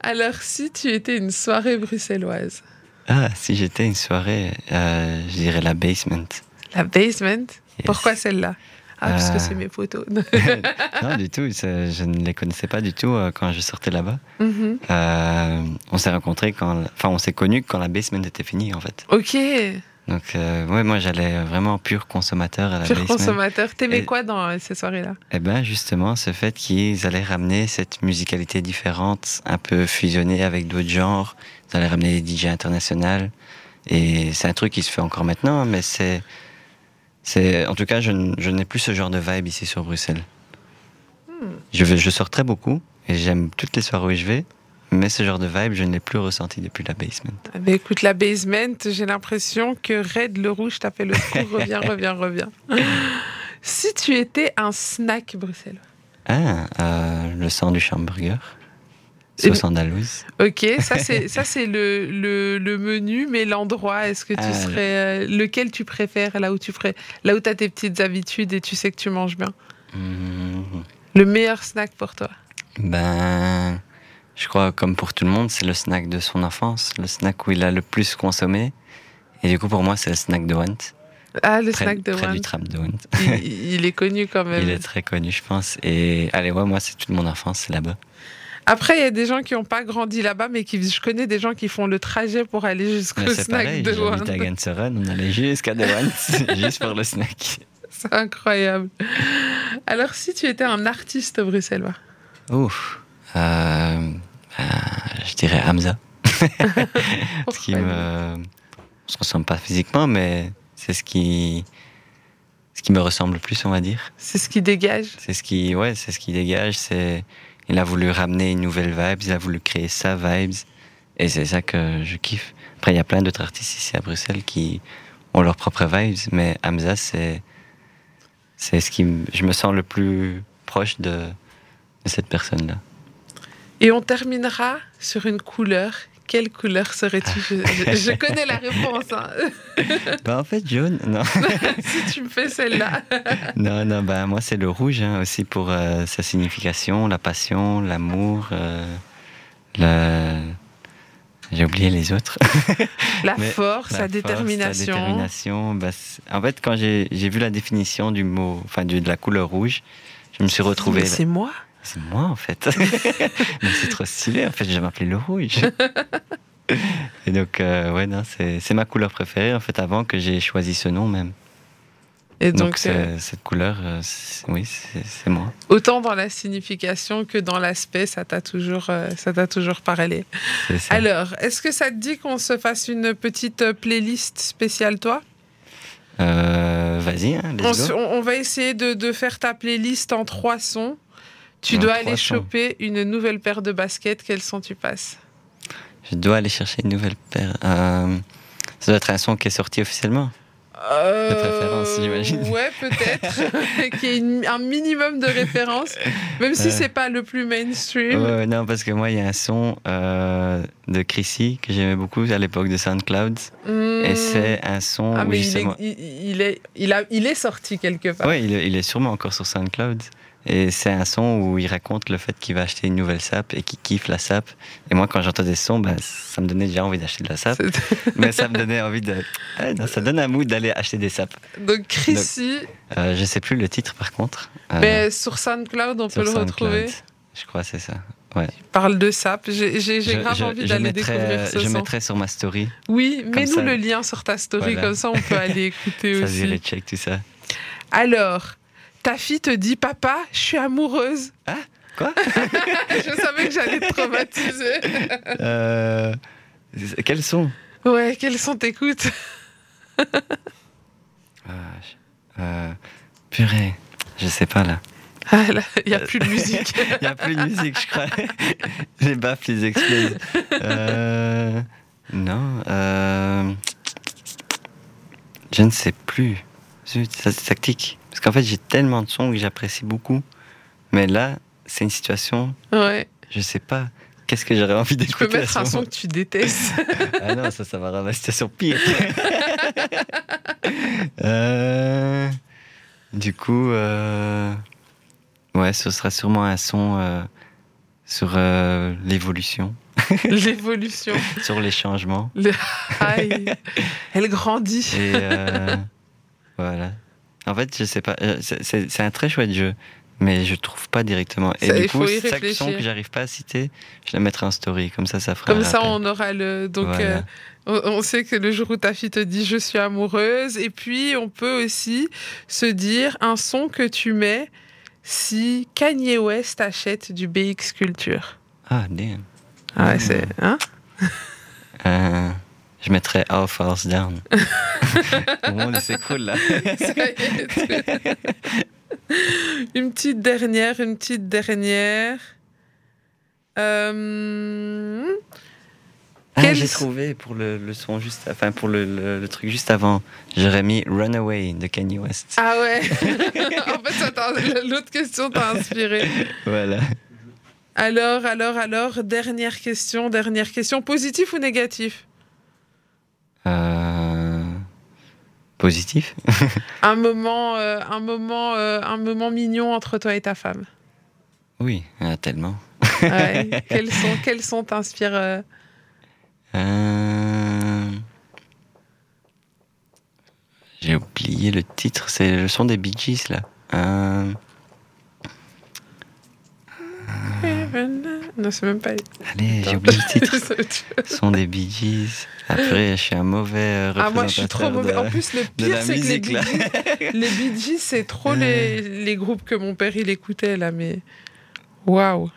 Alors, si tu étais une soirée bruxelloise? Ah, si j'étais une soirée, euh, je dirais la basement. La basement? Pourquoi celle-là? Ah, parce que c'est mes photos. non, du tout. Je ne les connaissais pas du tout euh, quand je sortais là-bas. Mm-hmm. Euh, on s'est rencontrés quand. Enfin, on s'est connus quand la basement était finie, en fait. Ok. Donc, euh, ouais, moi, j'allais vraiment pur consommateur à la pur consommateur. T'aimais quoi dans ces soirées-là? Eh bien, justement, ce fait qu'ils allaient ramener cette musicalité différente, un peu fusionnée avec d'autres genres. Ils allaient ramener des DJ internationaux. Et c'est un truc qui se fait encore maintenant, mais c'est en tout cas, je, n'ai plus ce genre de vibe ici sur Bruxelles. Hmm. Je, je sors très beaucoup et j'aime toutes les soirées où je vais, mais ce genre de vibe, je ne l'ai plus ressenti depuis la basement. Ah ben écoute, la basement, j'ai l'impression que Red le rouge t'appelle le secours, reviens, reviens, reviens. si tu étais un snack bruxellois Ah, euh, le sang du hamburger. Sauce andalouse. Ok, ça c'est ça c'est le, le, le menu, mais l'endroit, est-ce que tu Ah, serais euh, lequel tu préfères là où tu ferais là où as tes petites habitudes et tu sais que tu manges bien? Hmm, Le meilleur snack pour toi? Ben, je crois comme pour tout le monde, c'est le snack de son enfance, le snack où il a le plus consommé. Et du coup, pour moi, c'est le snack de Went. Ah, le Près, snack de près du One. tram de Went. il, il est connu quand même. Il est très connu, je pense. Et allez, ouais, moi, c'est toute mon enfance, c'est là-bas. Après, il y a des gens qui n'ont pas grandi là-bas, mais qui je connais des gens qui font le trajet pour aller jusqu'au snack pareil, de j'habite à. Ganseren, on allait jusqu'à De juste pour le snack. C'est incroyable. Alors, si tu étais un artiste bruxellois, Ouf. Euh, ben, je dirais Hamza. ce qui me... On se ressemble pas physiquement, mais c'est ce qui... ce qui me ressemble le plus, on va dire. c'est ce qui dégage. C'est ce qui, ouais, c'est ce qui dégage. C'est, il a voulu ramener une nouvelle vibe, il a voulu créer sa vibes, et c'est ça que je kiffe. Après, il y a plein d'autres artistes ici à Bruxelles qui ont leurs propres vibes, mais Hamza, c'est, c'est ce qui, je me sens le plus proche de cette personne-là. Et on terminera sur une couleur. Quelle couleur serais-tu? Je, je- je connais la réponse. hein. bah en fait, jaune, non, si tu me fais celle-là. non, non, bah moi c'est le rouge hein, aussi pour euh, sa signification, la passion, l'amour, euh, j'ai oublié les autres. La Mais force, La détermination. Bah, en fait, quand j'ai vu la définition du mot, enfin de la couleur rouge, je me suis retrouvé. Mais C'est moi? C'est moi en fait. Mais c'est trop stylé. En fait, je vais m'appeler le rouge. Et donc, euh, ouais, non, c'est ma couleur préférée en fait avant que j'ai choisi ce nom même. Et Donc, euh, cette couleur, euh, oui, c'est moi. autant dans la signification que dans l'aspect, ça t'a toujours, euh, ça t'a toujours parlé. Alors, est-ce que ça te dit qu'on se fasse une petite playlist spéciale toi? Euh, Vas-y, hein, on, va essayer de, de faire ta playlist en trois sons. Tu dois aller choper une nouvelle paire de baskets. Quels son tu passes? Je dois aller chercher une nouvelle paire. Euh, ça doit être un son qui est sorti officiellement. Euh, préférence, j'imagine. Ouais, peut-être. Qu'il y ait une- un minimum de références, même si Ouais. c'est pas le plus mainstream. Ouais, non, parce que moi, il y a un son euh, de Chrissy que j'aimais beaucoup à l'époque de SoundCloud. Hmm. Et c'est un son Ah, où mais il est, il, il est, il, a, il est sorti quelque part. Il, est- il est sûrement encore sur SoundCloud. Et c'est un son où il raconte le fait qu'il va acheter une nouvelle sap et qu'il kiffe la sap. Et moi, quand j'entendais ce son, ben, ça me donnait déjà envie d'acheter de la sap. C'est- mais ça me donnait envie de. Ah, non, ça donne un mood d'aller acheter des sapes. Donc, Chrissy, Euh, je sais plus le titre par contre. Euh, mais sur SoundCloud, on sur peut le SoundCloud. retrouver. Je crois c'est ça. Il parle de sap. J'ai Je- grave je- envie je d'aller découvrir ce Je son. mettrai sur ma story. Oui, mets-nous ça. le lien sur ta story, Voilà. comme ça on peut aller écouter Ça aussi. dirait check tout ça. Alors, ta fille te dit Papa, je suis amoureuse. Quoi? Je savais que j'allais te traumatiser. euh, Quels sont? Ouais, quels sont t'écoutes Ah, euh, Purée, je sais pas là. Ah là, il n'y a plus de musique. Il n'y a plus de musique, je crois. Les baffes, ils explosent. Euh, non, euh, je ne sais plus. Zut, ça c'est tactique. Parce qu'en fait, j'ai tellement de sons que j'apprécie beaucoup. Mais là, c'est une situation, Ouais. je sais pas. Qu'est-ce que j'aurais envie Tu d'écouter peux à mettre un son que tu détestes. Ah non, ça, ça va rendre la situation pire. Euh, du coup, euh, ouais, ce sera sûrement un son euh, sur l'évolution, L'évolution. sur les changements. Aïe. Elle grandit. Et voilà. En fait, je sais pas, euh, c'est- un très chouette jeu, mais je trouve pas directement. Et du coup, chaque son que j'arrive pas à citer, je le mettrai en story, comme ça, ça fera. Comme ça, on aura le. Donc, Voilà. euh, on, on sait que le jour où ta fille te dit je suis amoureuse, et puis on peut aussi se dire un son que tu mets si Kanye West achète du BX Culture. Ah, damn. Ah ouais, c'est. Hein? Euh, je mettrais How Falls Down. Le monde c'est cool là. Une petite dernière, une petite dernière. Euh, Ah, Quel- j'ai trouvé pour le, le son juste, enfin pour le, le- le truc juste avant. J'aurais mis Runaway de Kanye West. Ah ouais En fait, l'autre question t'a inspiré. Voilà. Alors, alors, alors, dernière question, dernière question. Positif ou négatif? Positif. Un moment, euh, un, moment, euh, un moment mignon entre toi et ta femme. Oui, tellement. Ouais. quels sont, quels sont t'inspirent euh, Euh, J'ai oublié le titre. C'est le son des Bee Gees là. Euh, Non, c'est même pas. Allez, j'ai oublié le titre. ah, son des Bee Gees. Après, je suis un mauvais euh, représentateur. moi, je suis trop mauvais. de- En plus, le pire, c'est que les Bee. Gees, les Bee Gees, c'est trop les, les groupes que mon père il écoutait là, mais waouh,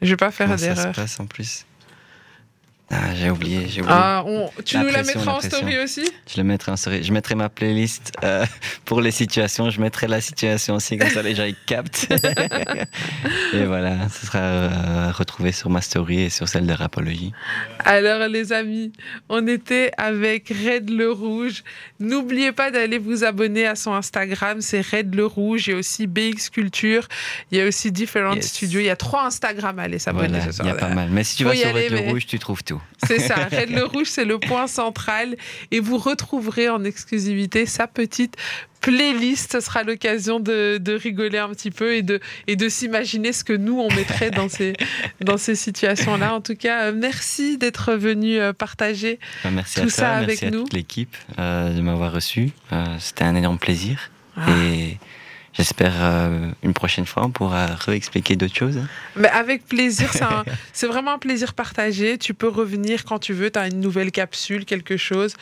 je vais pas faire comment ça se d'erreur. passe en plus? Ah, j'ai oublié, j'ai oublié. Ah, on- tu La nous la mettras la en story aussi Je le mettrai en story. Je mettrai ma playlist euh, pour les situations. Je mettrai la situation aussi, comme ça les gens ils captent. et voilà, ce sera euh, retrouvé sur ma story et sur celle de Rapologie. Alors les amis, on était avec Red le Rouge. N'oubliez pas d'aller vous abonner à son Instagram, c'est Red le Rouge. Il y a aussi BX Culture, il y a aussi Different Yes. Studios. Il y a trois Instagram, allez s'abonner Voilà, il y a pas mal. Mais si tu Faut vas sur aller, Red le mais- Rouge, tu trouves tout. C'est ça, Red le Rouge, c'est le point central. Et vous retrouverez en exclusivité sa petite playlist. Ce sera l'occasion de, de rigoler un petit peu et de, et de s'imaginer ce que nous, on mettrait dans ces, dans ces situations-là. En tout cas, euh, merci d'être venu euh, partager. Merci Tout à ça avec merci à nous. toute l'équipe euh, de m'avoir reçu. Euh, C'était un énorme plaisir. Ah. Et j'espère euh, une prochaine fois, on pourra réexpliquer d'autres choses. Mais avec plaisir, c'est vraiment un plaisir partagé. Tu peux revenir quand tu veux, tu as une nouvelle capsule, quelque chose.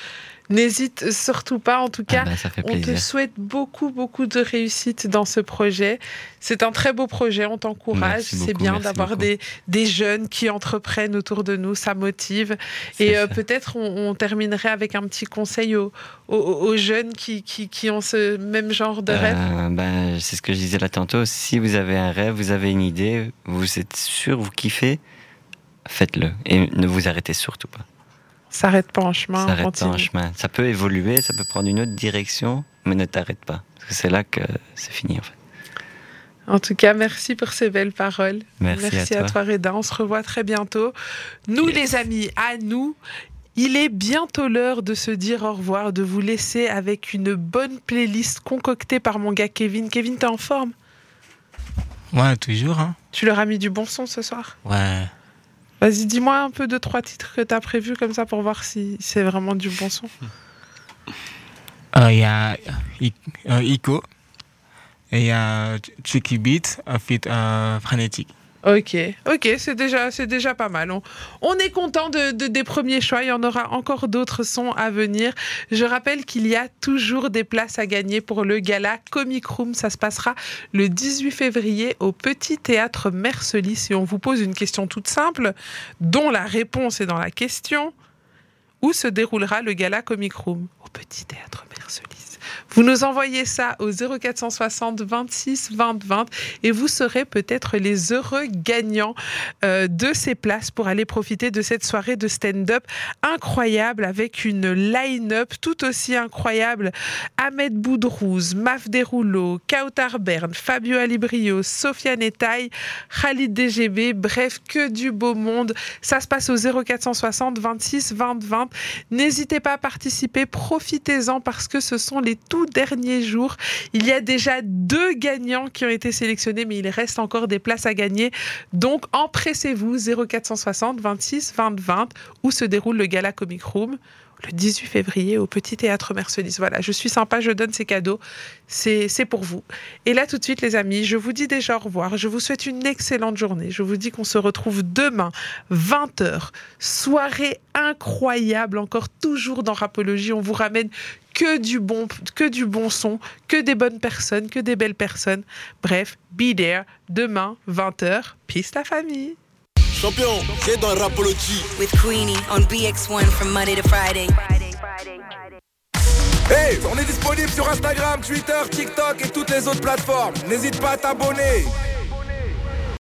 N'hésite surtout pas, en tout cas. Ah bah, ça fait On te souhaite beaucoup, beaucoup de réussite dans ce projet. C'est un très beau projet, on t'encourage. C'est bien d'avoir des, des jeunes qui entreprennent autour de nous, ça motive. Et euh, peut-être on, on terminerait avec un petit conseil aux, aux- aux jeunes qui, qui, qui ont ce même genre de rêve. Euh, ben, c'est ce que je disais là tantôt. Si vous avez un rêve, vous avez une idée, vous êtes sûr, vous kiffez, faites-le. Et ne vous arrêtez surtout pas. S'arrête pas en chemin, S'arrête pas en chemin. Ça peut évoluer, ça peut prendre une autre direction, mais ne t'arrête pas. Parce que c'est là que c'est fini en fait. En tout cas, merci pour ces belles paroles. Merci à toi. Reda. On se revoit très bientôt. Nous, Yes. les amis, à nous, il est bientôt l'heure de se dire au revoir, de vous laisser avec une bonne playlist concoctée par mon gars Kevin. Kevin, t'es en forme? Ouais, toujours, hein. Tu leur as mis du bon son ce soir? Ouais. Vas-y, dis-moi un peu de trois titres que t'as prévus comme ça pour voir si c'est vraiment du bon son. Euh, Il y a Ico. Il y a Tricky Beat, un feat euh, frénétique. Ok, ok, c'est déjà, c'est déjà pas mal. On, on est content de, de- des premiers choix. Il y en aura encore d'autres sons à venir. Je rappelle qu'il y a toujours des places à gagner pour le gala Comic Room. Ça se passera le 18 février au Petit Théâtre Mercelis. Et on vous pose une question toute simple, dont la réponse est dans la question. Où se déroulera le gala Comic Room? Au Petit Théâtre Mercelis. Vous nous envoyez ça au 0460 26 20 20 et vous serez peut-être les heureux gagnants euh, de ces places pour aller profiter de cette soirée de stand-up incroyable avec une line-up tout aussi incroyable. Ahmed Boudrouz, Maf Derouleau, Kautar Bern, Fabio Alibrio, Sofiane Etaille, Khalid DGB, bref, que du beau monde. Ça se passe au 0460 26 20 20. N'hésitez pas à participer, profitez-en parce que ce sont les tout derniers jours. Il y a déjà deux gagnants qui ont été sélectionnés, mais il reste encore des places à gagner. Donc empressez-vous 0460 26 20 20 où se déroule le Gala Comic Room le 18 février au Petit Théâtre Mercelis. Voilà, je suis sympa, je donne ces cadeaux. C'est pour vous. Et là, tout de suite, les amis, je vous dis déjà au revoir. Je vous souhaite une excellente journée. Je vous dis qu'on se retrouve demain, 20h. Soirée incroyable, encore toujours dans Rapologie. On vous ramène que du bon, que du bon son, que des bonnes personnes, que des belles personnes. Bref, be there, demain, 20h. Peace la famille. Champion, c'est dans Rapology. With Queenie on BX1 from Monday to Friday. Hey, on est disponible sur Instagram, Twitter, TikTok et toutes les autres plateformes. N'hésite pas à t'abonner.